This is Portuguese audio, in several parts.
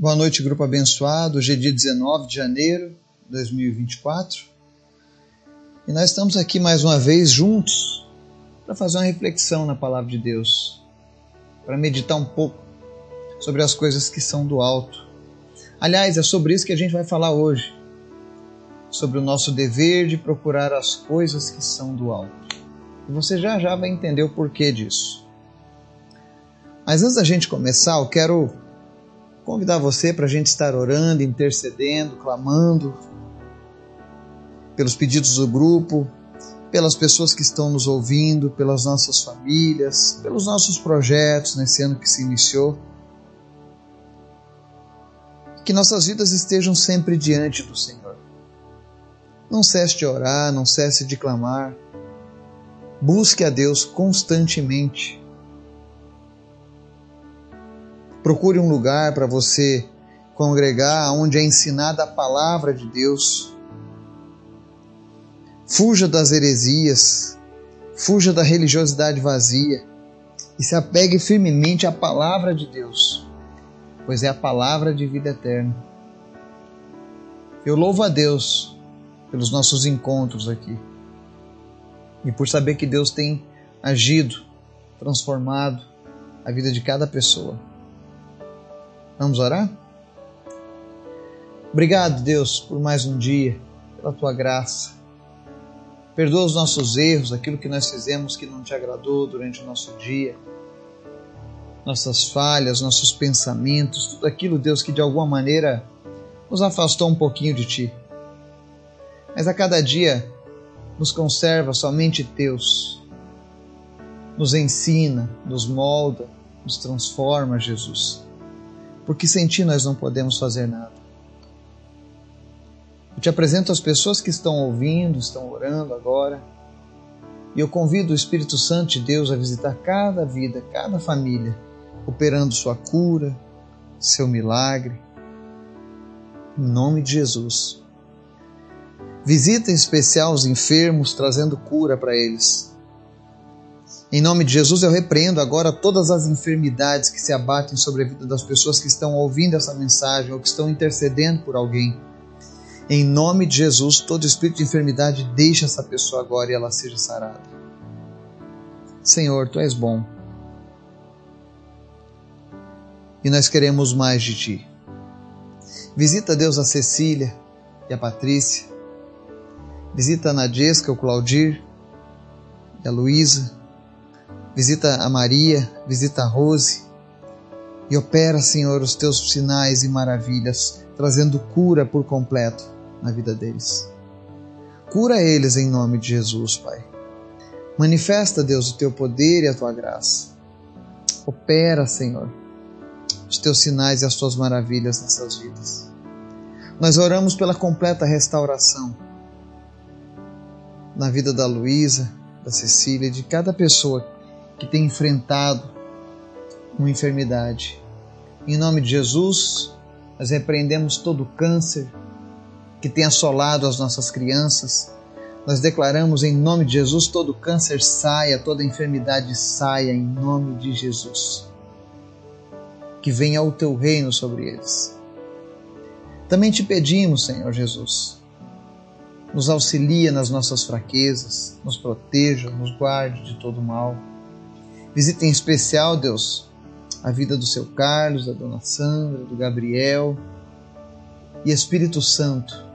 Boa noite, grupo abençoado. Hoje é dia 19 de janeiro de 2024 e nós estamos aqui mais uma vez juntos para fazer uma reflexão na palavra de Deus, para meditar um pouco sobre as coisas que são do alto. Aliás, é sobre isso que a gente vai falar hoje, sobre o nosso dever de procurar as coisas que são do alto. E você já já vai entender o porquê disso. Mas antes da gente começar, eu quero convidar você para a gente estar orando, intercedendo, clamando pelos pedidos do grupo, pelas pessoas que estão nos ouvindo, pelas nossas famílias, pelos nossos projetos nesse ano que se iniciou. Que nossas vidas estejam sempre diante do Senhor. Não cesse de orar, não cesse de clamar. Busque a Deus constantemente Procure um lugar para você congregar onde é ensinada a palavra de Deus. Fuja das heresias, fuja da religiosidade vazia e se apegue firmemente à palavra de Deus, pois é a palavra de vida eterna. Eu louvo a Deus pelos nossos encontros aqui e por saber que Deus tem agido, transformado a vida de cada pessoa. Vamos orar? Obrigado, Deus, por mais um dia, pela tua graça. Perdoa os nossos erros, aquilo que nós fizemos que não te agradou durante o nosso dia, nossas falhas, nossos pensamentos, tudo aquilo, Deus, que de alguma maneira nos afastou um pouquinho de ti. Mas a cada dia nos conserva somente teus, nos ensina, nos molda, nos transforma, Jesus porque sem ti nós não podemos fazer nada. Eu te apresento as pessoas que estão ouvindo, estão orando agora, e eu convido o Espírito Santo de Deus a visitar cada vida, cada família, operando sua cura, seu milagre. Em nome de Jesus. Visita em especial os enfermos, trazendo cura para eles. Em nome de Jesus, eu repreendo agora todas as enfermidades que se abatem sobre a vida das pessoas que estão ouvindo essa mensagem ou que estão intercedendo por alguém. Em nome de Jesus, todo espírito de enfermidade deixa essa pessoa agora e ela seja sarada. Senhor, tu és bom. E nós queremos mais de ti. Visita, Deus, a Cecília e a Patrícia. Visita a Nadiesca, o Claudir e a Luísa visita a Maria, visita a Rose e opera, Senhor, os teus sinais e maravilhas, trazendo cura por completo na vida deles. Cura eles em nome de Jesus, Pai. Manifesta, Deus, o teu poder e a tua graça. Opera, Senhor, os teus sinais e as tuas maravilhas nessas vidas. Nós oramos pela completa restauração na vida da Luísa, da Cecília, de cada pessoa que tem enfrentado uma enfermidade. Em nome de Jesus, nós repreendemos todo o câncer que tem assolado as nossas crianças. Nós declaramos em nome de Jesus todo câncer saia, toda enfermidade saia em nome de Jesus. Que venha o teu reino sobre eles. Também te pedimos, Senhor Jesus, nos auxilia nas nossas fraquezas, nos proteja, nos guarde de todo mal. Visita em especial, Deus, a vida do seu Carlos, da dona Sandra, do Gabriel e Espírito Santo.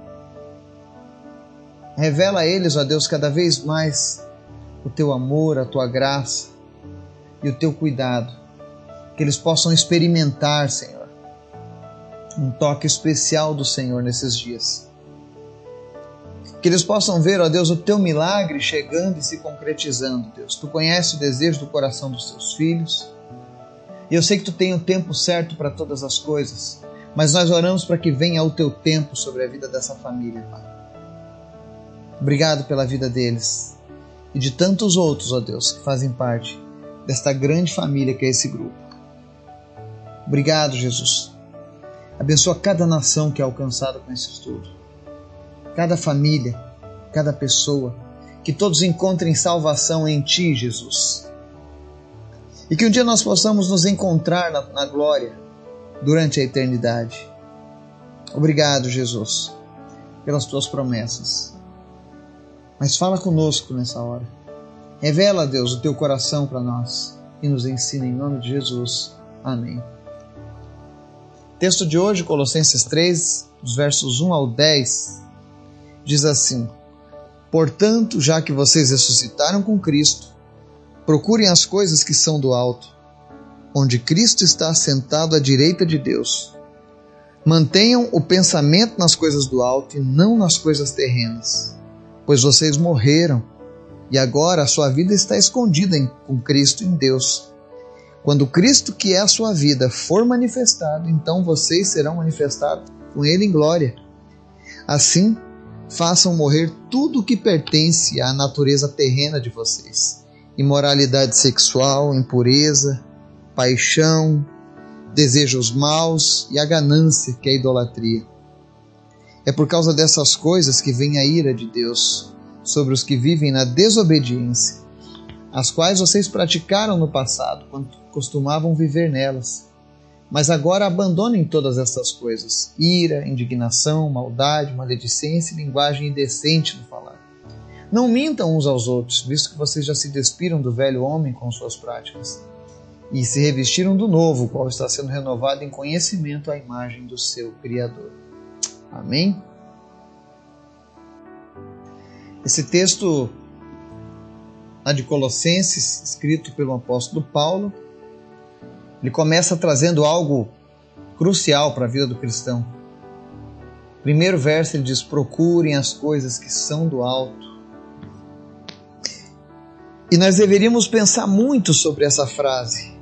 Revela a eles, ó Deus, cada vez mais o teu amor, a tua graça e o teu cuidado. Que eles possam experimentar, Senhor, um toque especial do Senhor nesses dias. Que eles possam ver, ó Deus, o teu milagre chegando e se concretizando, Deus. Tu conheces o desejo do coração dos teus filhos. E eu sei que tu tem o tempo certo para todas as coisas, mas nós oramos para que venha o teu tempo sobre a vida dessa família, Pai. Obrigado pela vida deles e de tantos outros, ó Deus, que fazem parte desta grande família que é esse grupo. Obrigado, Jesus. Abençoa cada nação que é alcançada com esse estudo cada família, cada pessoa, que todos encontrem salvação em Ti, Jesus. E que um dia nós possamos nos encontrar na, na glória, durante a eternidade. Obrigado, Jesus, pelas tuas promessas. Mas fala conosco nessa hora. Revela, Deus, o teu coração para nós e nos ensina em nome de Jesus. Amém. Texto de hoje, Colossenses 3, dos versos 1 ao 10, diz assim: Portanto, já que vocês ressuscitaram com Cristo, procurem as coisas que são do alto, onde Cristo está assentado à direita de Deus. Mantenham o pensamento nas coisas do alto e não nas coisas terrenas, pois vocês morreram e agora a sua vida está escondida em, com Cristo em Deus. Quando Cristo, que é a sua vida, for manifestado, então vocês serão manifestados com Ele em glória. Assim, façam morrer tudo o que pertence à natureza terrena de vocês: imoralidade sexual, impureza, paixão, desejos maus e a ganância, que é a idolatria. É por causa dessas coisas que vem a ira de Deus sobre os que vivem na desobediência, as quais vocês praticaram no passado, quando costumavam viver nelas. Mas agora abandonem todas essas coisas: ira, indignação, maldade, maledicência e linguagem indecente no falar. Não mintam uns aos outros, visto que vocês já se despiram do velho homem com suas práticas e se revestiram do novo, qual está sendo renovado em conhecimento à imagem do seu Criador. Amém? Esse texto lá de Colossenses, escrito pelo apóstolo Paulo, ele começa trazendo algo crucial para a vida do cristão. Primeiro verso ele diz: procurem as coisas que são do alto. E nós deveríamos pensar muito sobre essa frase,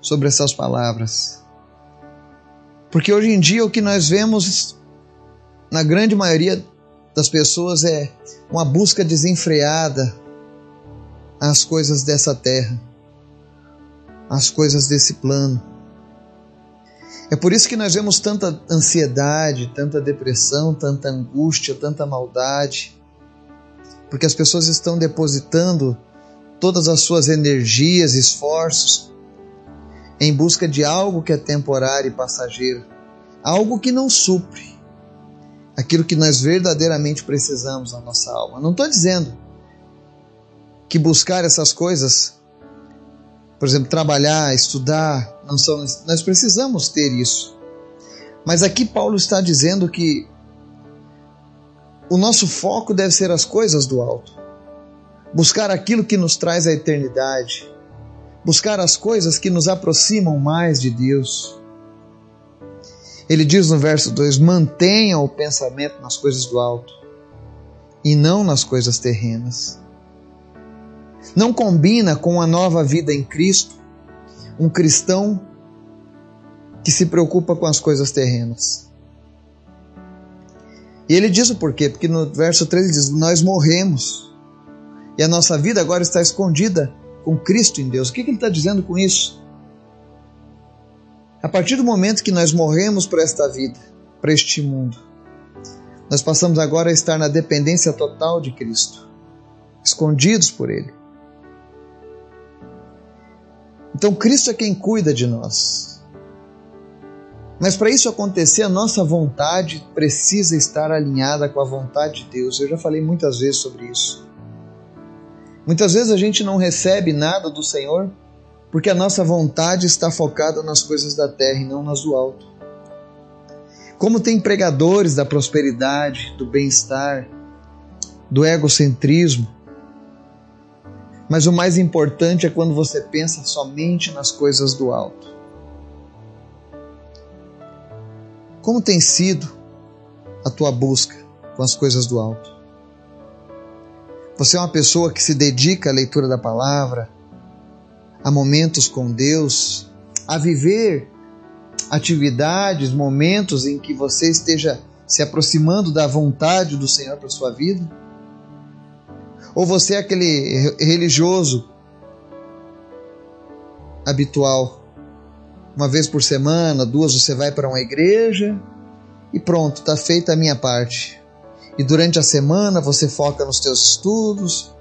sobre essas palavras. Porque hoje em dia o que nós vemos na grande maioria das pessoas é uma busca desenfreada às coisas dessa terra as coisas desse plano. É por isso que nós vemos tanta ansiedade, tanta depressão, tanta angústia, tanta maldade, porque as pessoas estão depositando todas as suas energias, esforços em busca de algo que é temporário e passageiro, algo que não supre aquilo que nós verdadeiramente precisamos na nossa alma. Não estou dizendo que buscar essas coisas por exemplo, trabalhar, estudar, não são, nós precisamos ter isso. Mas aqui Paulo está dizendo que o nosso foco deve ser as coisas do alto. Buscar aquilo que nos traz a eternidade. Buscar as coisas que nos aproximam mais de Deus. Ele diz no verso 2: mantenham o pensamento nas coisas do alto e não nas coisas terrenas não combina com a nova vida em Cristo, um cristão que se preocupa com as coisas terrenas. E ele diz o porquê, porque no verso 3 ele diz: Nós morremos e a nossa vida agora está escondida com Cristo em Deus. O que, que ele está dizendo com isso? A partir do momento que nós morremos para esta vida, para este mundo, nós passamos agora a estar na dependência total de Cristo, escondidos por Ele. Então Cristo é quem cuida de nós. Mas para isso acontecer, a nossa vontade precisa estar alinhada com a vontade de Deus. Eu já falei muitas vezes sobre isso. Muitas vezes a gente não recebe nada do Senhor porque a nossa vontade está focada nas coisas da terra e não nas do alto. Como tem pregadores da prosperidade, do bem-estar, do egocentrismo, mas o mais importante é quando você pensa somente nas coisas do alto. Como tem sido a tua busca com as coisas do alto? Você é uma pessoa que se dedica à leitura da palavra, a momentos com Deus, a viver atividades, momentos em que você esteja se aproximando da vontade do Senhor para sua vida? Ou você é aquele religioso habitual? Uma vez por semana, duas, você vai para uma igreja e pronto, está feita a minha parte. E durante a semana você foca nos teus estudos,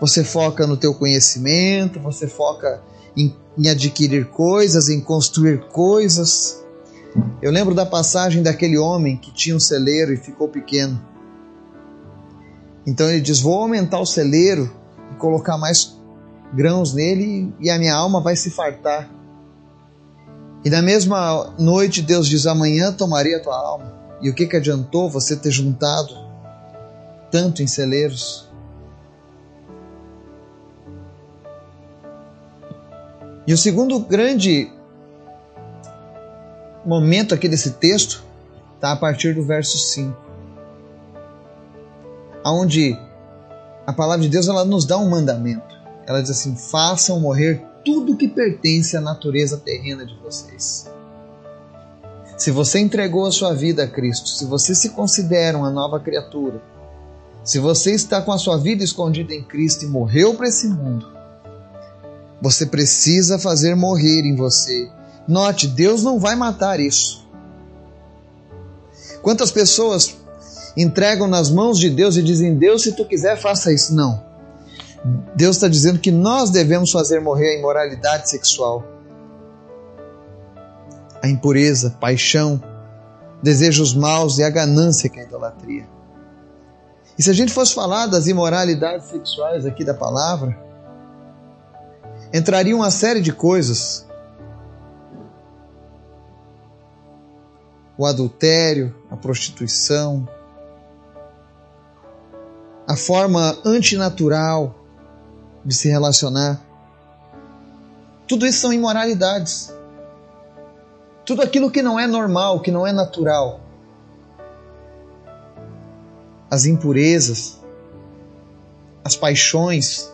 você foca no teu conhecimento, você foca em, em adquirir coisas, em construir coisas. Eu lembro da passagem daquele homem que tinha um celeiro e ficou pequeno. Então ele diz: Vou aumentar o celeiro e colocar mais grãos nele e a minha alma vai se fartar. E na mesma noite Deus diz: Amanhã tomarei a tua alma. E o que, que adiantou você ter juntado tanto em celeiros? E o segundo grande momento aqui desse texto está a partir do verso 5, onde a palavra de Deus ela nos dá um mandamento. Ela diz assim: façam morrer tudo que pertence à natureza terrena de vocês. Se você entregou a sua vida a Cristo, se você se considera uma nova criatura, se você está com a sua vida escondida em Cristo e morreu para esse mundo, você precisa fazer morrer em você. Note, Deus não vai matar isso. Quantas pessoas entregam nas mãos de Deus e dizem: Deus, se tu quiser, faça isso? Não. Deus está dizendo que nós devemos fazer morrer a imoralidade sexual, a impureza, paixão, desejos maus e a ganância que é a idolatria. E se a gente fosse falar das imoralidades sexuais aqui da palavra, entraria uma série de coisas. O adultério, a prostituição, a forma antinatural de se relacionar. Tudo isso são imoralidades. Tudo aquilo que não é normal, que não é natural. As impurezas, as paixões,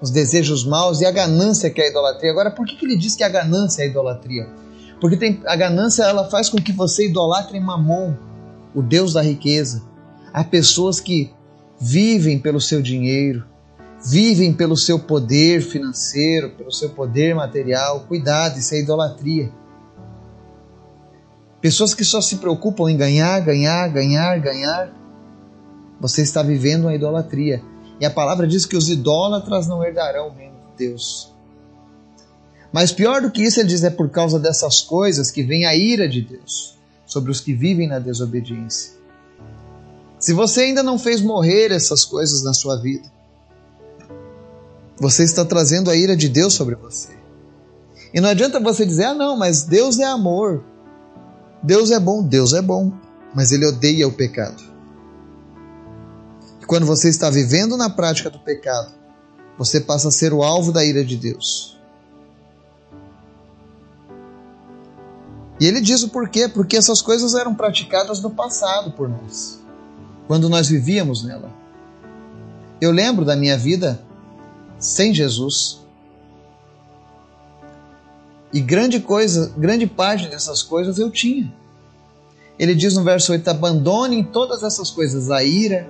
os desejos maus e a ganância que é a idolatria. Agora, por que, que ele diz que a ganância é a idolatria? Porque tem, a ganância ela faz com que você idolatre Mamon, o Deus da riqueza. Há pessoas que vivem pelo seu dinheiro, vivem pelo seu poder financeiro, pelo seu poder material. Cuidado, isso é idolatria. Pessoas que só se preocupam em ganhar, ganhar, ganhar, ganhar. Você está vivendo uma idolatria. E a palavra diz que os idólatras não herdarão o reino de Deus. Mas pior do que isso, ele diz: é por causa dessas coisas que vem a ira de Deus sobre os que vivem na desobediência. Se você ainda não fez morrer essas coisas na sua vida, você está trazendo a ira de Deus sobre você. E não adianta você dizer, ah, não, mas Deus é amor. Deus é bom, Deus é bom, mas Ele odeia o pecado. E quando você está vivendo na prática do pecado, você passa a ser o alvo da ira de Deus. E ele diz o porquê, porque essas coisas eram praticadas no passado por nós, quando nós vivíamos nela. Eu lembro da minha vida sem Jesus. E grande coisa, grande parte dessas coisas eu tinha. Ele diz no verso 8: abandonem todas essas coisas, a ira,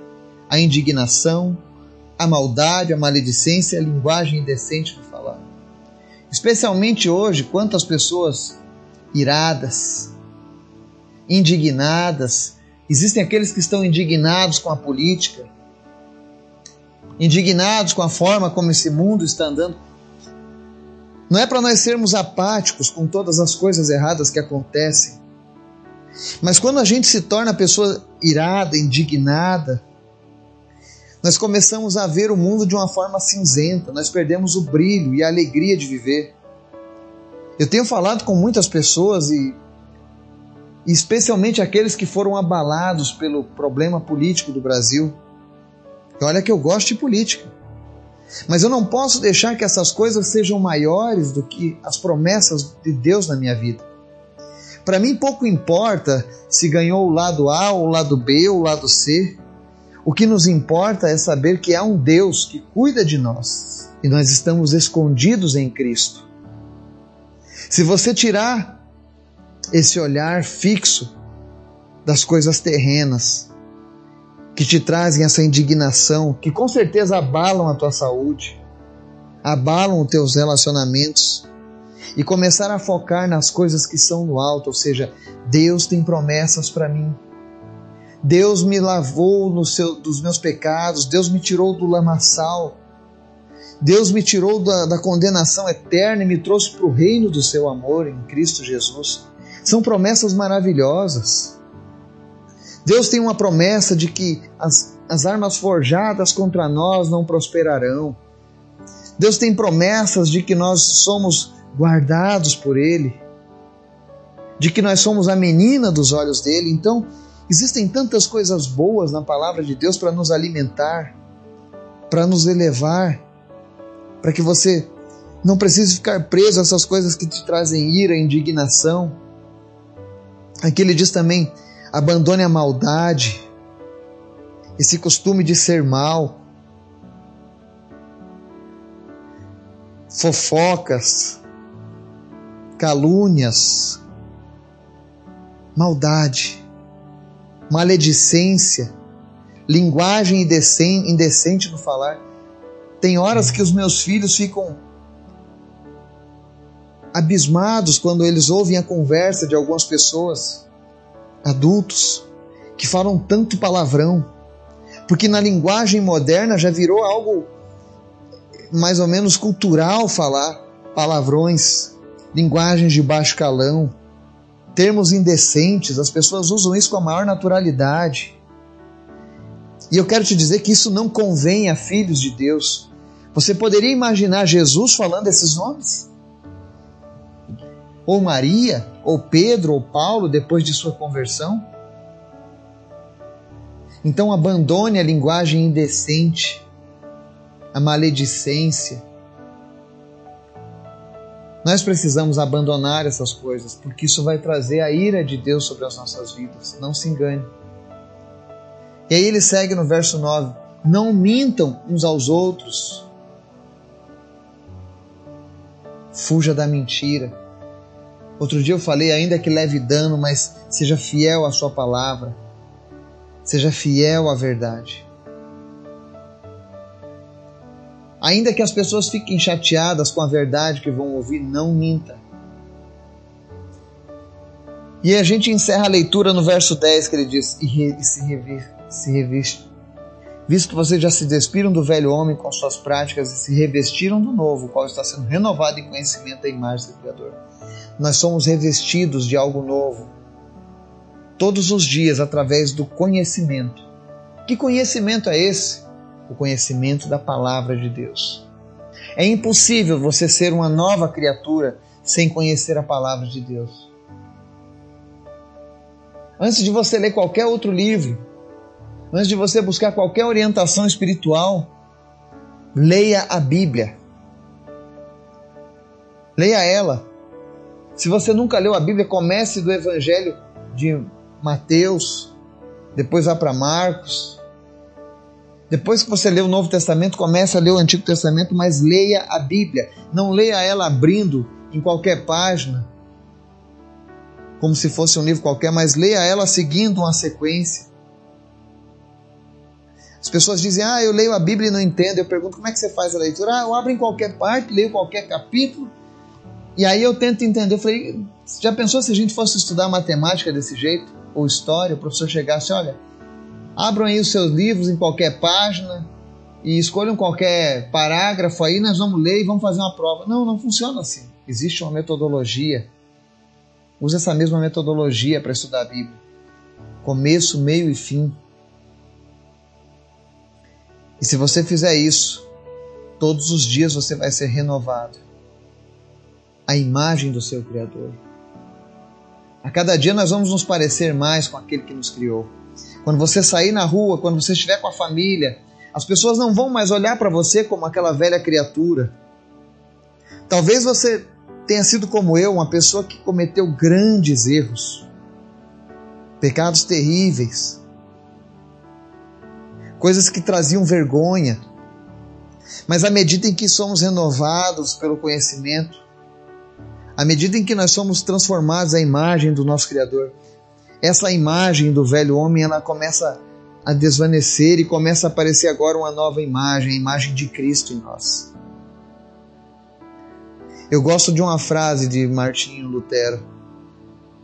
a indignação, a maldade, a maledicência, a linguagem indecente de falar. Especialmente hoje, quantas pessoas iradas, indignadas, existem aqueles que estão indignados com a política, indignados com a forma como esse mundo está andando. Não é para nós sermos apáticos com todas as coisas erradas que acontecem. Mas quando a gente se torna pessoa irada, indignada, nós começamos a ver o mundo de uma forma cinzenta, nós perdemos o brilho e a alegria de viver. Eu tenho falado com muitas pessoas e, especialmente aqueles que foram abalados pelo problema político do Brasil. Olha que eu gosto de política. Mas eu não posso deixar que essas coisas sejam maiores do que as promessas de Deus na minha vida. Para mim, pouco importa se ganhou o lado A, o lado B ou o lado C. O que nos importa é saber que há um Deus que cuida de nós e nós estamos escondidos em Cristo. Se você tirar esse olhar fixo das coisas terrenas que te trazem essa indignação, que com certeza abalam a tua saúde, abalam os teus relacionamentos, e começar a focar nas coisas que são no alto, ou seja, Deus tem promessas para mim. Deus me lavou no seu, dos meus pecados, Deus me tirou do lamaçal, Deus me tirou da, da condenação eterna e me trouxe para o reino do seu amor em Cristo Jesus. São promessas maravilhosas. Deus tem uma promessa de que as, as armas forjadas contra nós não prosperarão. Deus tem promessas de que nós somos guardados por Ele, de que nós somos a menina dos olhos dele. Então, existem tantas coisas boas na palavra de Deus para nos alimentar, para nos elevar, para que você não precise ficar preso a essas coisas que te trazem ira, indignação. Aqui ele diz também: abandone a maldade, esse costume de ser mal, fofocas, calúnias, maldade, maledicência, linguagem indecente no falar. Tem horas que os meus filhos ficam abismados quando eles ouvem a conversa de algumas pessoas, adultos, que falam tanto palavrão, porque na linguagem moderna já virou algo mais ou menos cultural falar palavrões, linguagens de baixo calão, termos indecentes, as pessoas usam isso com a maior naturalidade. E eu quero te dizer que isso não convém a filhos de Deus. Você poderia imaginar Jesus falando esses nomes? Ou Maria, ou Pedro, ou Paulo, depois de sua conversão? Então abandone a linguagem indecente, a maledicência. Nós precisamos abandonar essas coisas, porque isso vai trazer a ira de Deus sobre as nossas vidas. Não se engane. E aí ele segue no verso 9: Não mintam uns aos outros. Fuja da mentira. Outro dia eu falei, ainda que leve dano, mas seja fiel à sua palavra. Seja fiel à verdade. Ainda que as pessoas fiquem chateadas com a verdade que vão ouvir, não minta. E a gente encerra a leitura no verso 10 que ele diz: E se, reviste, se reviste. Visto que vocês já se despiram do velho homem com suas práticas e se revestiram do novo, qual está sendo renovado em conhecimento da imagem do Criador nós somos revestidos de algo novo. Todos os dias, através do conhecimento. Que conhecimento é esse? O conhecimento da palavra de Deus. É impossível você ser uma nova criatura sem conhecer a palavra de Deus. Antes de você ler qualquer outro livro, antes de você buscar qualquer orientação espiritual, leia a Bíblia. Leia ela. Se você nunca leu a Bíblia, comece do Evangelho de Mateus, depois vá para Marcos. Depois que você lê o Novo Testamento, comece a ler o Antigo Testamento, mas leia a Bíblia. Não leia ela abrindo em qualquer página, como se fosse um livro qualquer, mas leia ela seguindo uma sequência. As pessoas dizem, ah, eu leio a Bíblia e não entendo. Eu pergunto, como é que você faz a leitura? Ah, eu abro em qualquer parte, leio qualquer capítulo e aí eu tento entender, eu falei, já pensou se a gente fosse estudar matemática desse jeito? Ou história, o professor chegasse, olha, abram aí os seus livros em qualquer página e escolham qualquer parágrafo aí, nós vamos ler e vamos fazer uma prova. Não, não funciona assim. Existe uma metodologia. Use essa mesma metodologia para estudar a Bíblia. Começo, meio e fim. E se você fizer isso, todos os dias você vai ser renovado a imagem do seu Criador. A cada dia nós vamos nos parecer mais com aquele que nos criou. Quando você sair na rua, quando você estiver com a família, as pessoas não vão mais olhar para você como aquela velha criatura. Talvez você tenha sido como eu, uma pessoa que cometeu grandes erros, pecados terríveis, coisas que traziam vergonha. Mas à medida em que somos renovados pelo conhecimento, à medida em que nós somos transformados à imagem do nosso Criador, essa imagem do velho homem ela começa a desvanecer e começa a aparecer agora uma nova imagem, a imagem de Cristo em nós. Eu gosto de uma frase de Martinho Lutero: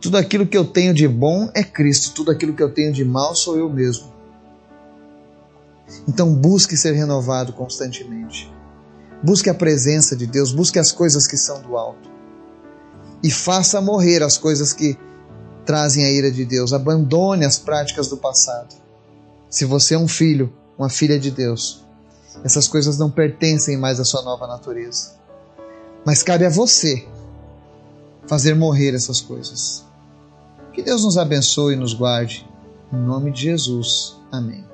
Tudo aquilo que eu tenho de bom é Cristo, tudo aquilo que eu tenho de mal sou eu mesmo. Então busque ser renovado constantemente. Busque a presença de Deus, busque as coisas que são do alto e faça morrer as coisas que trazem a ira de Deus. Abandone as práticas do passado. Se você é um filho, uma filha de Deus, essas coisas não pertencem mais à sua nova natureza. Mas cabe a você fazer morrer essas coisas. Que Deus nos abençoe e nos guarde. Em nome de Jesus. Amém.